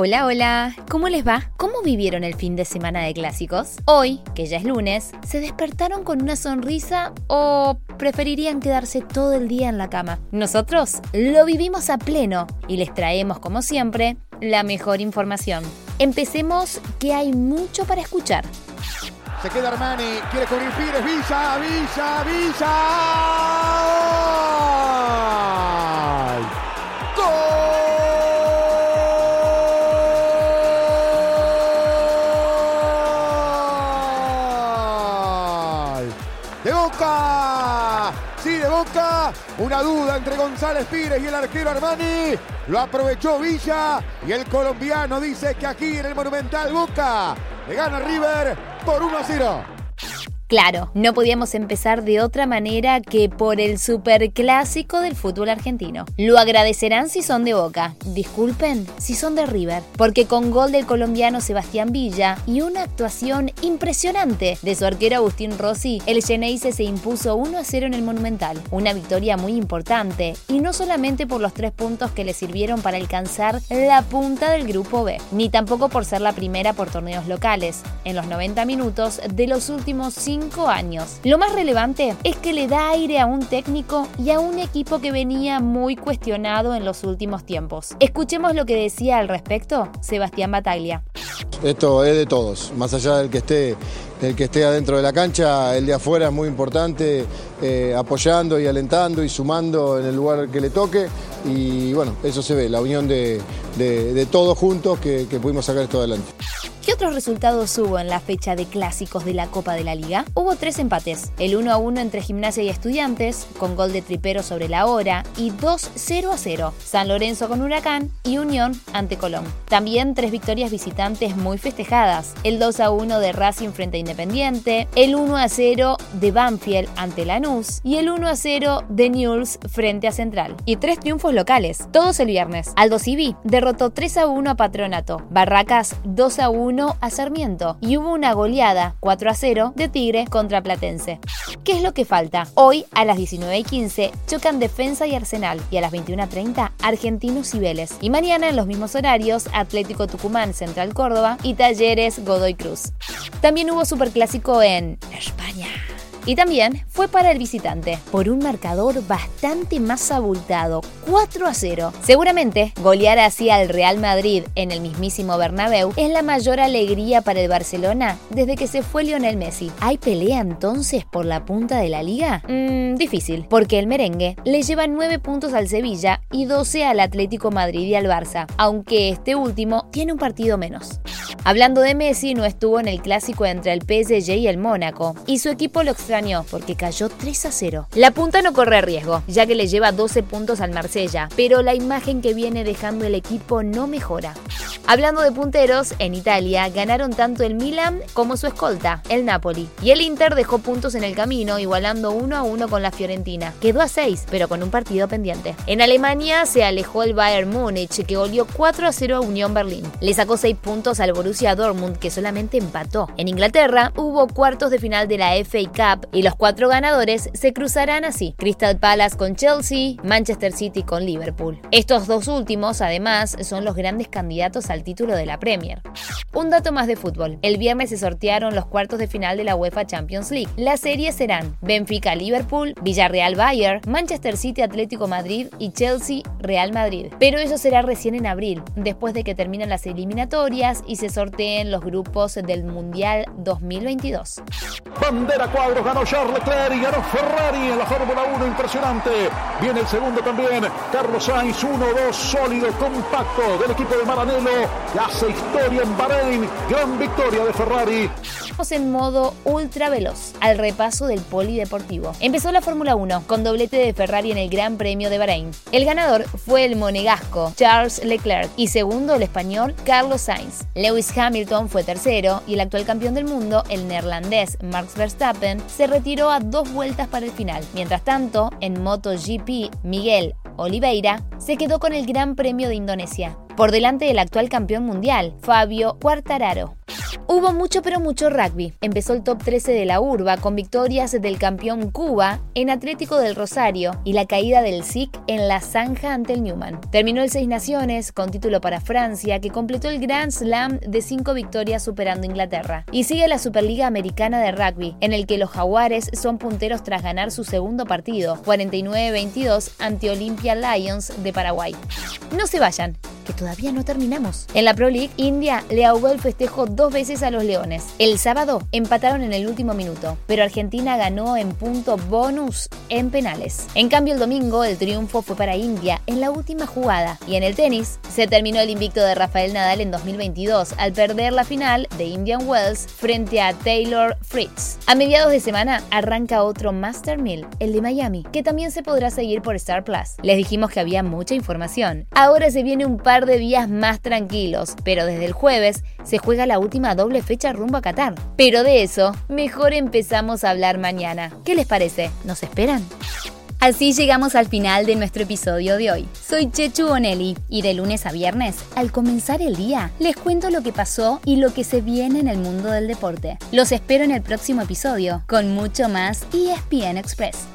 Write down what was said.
Hola, hola, ¿cómo les va? ¿Cómo vivieron el fin de semana de clásicos? Hoy, que ya es lunes, ¿se despertaron con una sonrisa o preferirían quedarse todo el día en la cama? Nosotros lo vivimos a pleno y les traemos, como siempre, la mejor información. Empecemos que hay mucho para escuchar. Se queda Armani, quiere cubrir Pires, Villa, Villa, Villa. De Boca. Sí, de Boca. Una duda entre González Pires y el arquero Armani. Lo aprovechó Villa y el colombiano dice que aquí en el Monumental Boca le gana River por 1 a 0. Claro, no podíamos empezar de otra manera que por el superclásico del fútbol argentino. Lo agradecerán si son de Boca, disculpen si son de River, porque con gol del colombiano Sebastián Villa y una actuación impresionante de su arquero Agustín Rossi, el Geneise se impuso 1 a 0 en el Monumental. Una victoria muy importante, y no solamente por los tres puntos que le sirvieron para alcanzar la punta del grupo B, ni tampoco por ser la primera por torneos locales, en los 90 minutos de los últimos 5 años. Lo más relevante es que le da aire a un técnico y a un equipo que venía muy cuestionado en los últimos tiempos. Escuchemos lo que decía al respecto Sebastián Bataglia. Esto es de todos, más allá del que esté, el que esté adentro de la cancha, el de afuera es muy importante, eh, apoyando y alentando y sumando en el lugar que le toque. Y bueno, eso se ve, la unión de, todos juntos que pudimos sacar esto adelante. ¿Qué otros resultados hubo en la fecha de clásicos de la Copa de la Liga? Hubo tres empates, el 1 a 1 entre Gimnasia y Estudiantes, con gol de Tripero sobre la hora, y 2 0 a 0, San Lorenzo con Huracán y Unión ante Colón. También tres victorias visitantes muy festejadas, el 2 a 1 de Racing frente a Independiente, el 1 a 0 de Banfield ante Lanús y el 1 a 0 de Newell's frente a Central. Y tres triunfos locales, todos el viernes. Aldo Civi derrotó 3 a 1 a Patronato, Barracas 2 a 1 a Sarmiento y hubo una goleada 4 a 0 de Tigre contra Platense. ¿Qué es lo que falta? Hoy a las 19.15 chocan Defensa y Arsenal y a las 21.30 Argentinos y Vélez. Y mañana en los mismos horarios Atlético Tucumán Central Córdoba y Talleres Godoy Cruz. También hubo superclásico en España y también fue para el visitante, por un marcador bastante más abultado, 4 a 0. Seguramente, golear así al Real Madrid en el mismísimo Bernabéu es la mayor alegría para el Barcelona desde que se fue Lionel Messi. ¿Hay pelea entonces por la punta de la liga? Mmm, difícil, porque el merengue le lleva 9 puntos al Sevilla y 12 al Atlético Madrid y al Barça, aunque este último tiene un partido menos. Hablando de Messi, no estuvo en el clásico entre el PSG y el Mónaco, y su equipo lo extrañó porque cayó 3 a 0. La punta no corre riesgo, ya que le lleva 12 puntos al Marsella, pero la imagen que viene dejando el equipo no mejora. Hablando de punteros, en Italia ganaron tanto el Milan como su escolta, el Napoli. Y el Inter dejó puntos en el camino, igualando 1 a 1 con la Fiorentina. Quedó a 6, pero con un partido pendiente. En Alemania se alejó el Bayern Múnich, que goleó 4 a 0 a Unión Berlín. Le sacó 6 puntos al Borussia Dortmund, que solamente empató. En Inglaterra hubo cuartos de final de la FA Cup y los cuatro ganadores se cruzarán así. Crystal Palace con Chelsea, Manchester City con Liverpool. Estos dos últimos, además, son los grandes candidatos al título de la Premier. Un dato más de fútbol. El viernes se sortearon los cuartos de final de la UEFA Champions League. Las series serán Benfica-Liverpool, Villarreal-Bayern, Manchester City-Atlético Madrid y Chelsea-Real Madrid. Pero eso será recién en abril, después de que terminen las eliminatorias y se sorteen los grupos del Mundial 2022. Bandera cuadros ganó Charles Leclerc y ganó Ferrari en la Fórmula 1, impresionante. Viene el segundo también, Carlos Sainz, 1-2, sólido, compacto del equipo de Maranello, hace historia en Bahrein, gran victoria de Ferrari. Vamos en modo ultra veloz al repaso del polideportivo. Empezó la Fórmula 1 con doblete de Ferrari en el Gran Premio de Bahrein. El ganador fue el monegasco Charles Leclerc y segundo el español Carlos Sainz. Lewis Hamilton fue tercero y el actual campeón del mundo, el neerlandés Max Verstappen, se retiró a dos vueltas para el final. Mientras tanto, en MotoGP, Miguel Oliveira se quedó con el Gran Premio de Indonesia, por delante del actual campeón mundial, Fabio Quartararo. Hubo mucho pero mucho rugby. Empezó el top 13 de la urba con victorias del campeón Cuba en Atlético del Rosario y la caída del SIC en la zanja ante el Newman. Terminó el Seis Naciones con título para Francia que completó el Grand Slam de cinco victorias superando Inglaterra. Y sigue la Superliga Americana de Rugby en el que los jaguares son punteros tras ganar su segundo partido 49-22 ante Olympia Lions de Paraguay. No se vayan, que todavía no terminamos. En la Pro League, India le ahogó el festejo dos veces a los Leones. El sábado empataron en el último minuto, pero Argentina ganó en punto bonus en penales. En cambio, el domingo el triunfo fue para India en la última jugada. Y en el tenis, se terminó el invicto de Rafael Nadal en 2022 al perder la final de Indian Wells frente a Taylor Fritz. A mediados de semana arranca otro Master 1000, el de Miami, que también se podrá seguir por Star Plus. Les dijimos que había mucha información. Ahora se viene un de días más tranquilos, pero desde el jueves se juega la última doble fecha rumbo a Qatar. Pero de eso, mejor empezamos a hablar mañana. ¿Qué les parece? ¿Nos esperan? Así llegamos al final de nuestro episodio de hoy. Soy Chechu Bonelli y de lunes a viernes, al comenzar el día, les cuento lo que pasó y lo que se viene en el mundo del deporte. Los espero en el próximo episodio con mucho más ESPN Express.